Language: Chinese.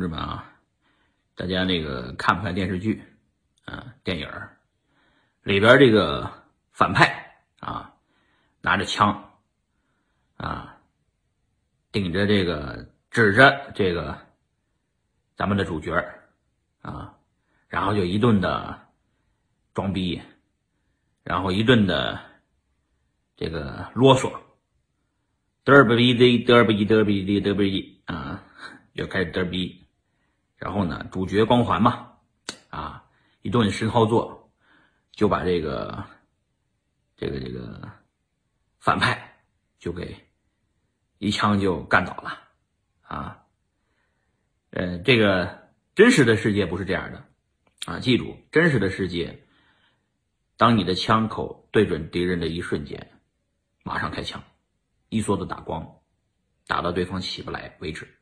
同志们啊，大家那个看不看电视剧啊？电影里边这个反派啊，拿着枪啊，顶着这个指着这个咱们的主角啊，然后就一顿的装逼，然后一顿的这个啰嗦，嘚吧逼的嘚吧一嘚吧一嘚吧一啊。就开始嘚逼，然后呢，主角光环嘛，啊，一顿神操作，就把这个这个这个反派就给一枪就干倒了，啊，呃，这个真实的世界不是这样的，啊，记住，真实的世界，当你的枪口对准敌人的一瞬间，马上开枪，一梭子打光，打到对方起不来为止。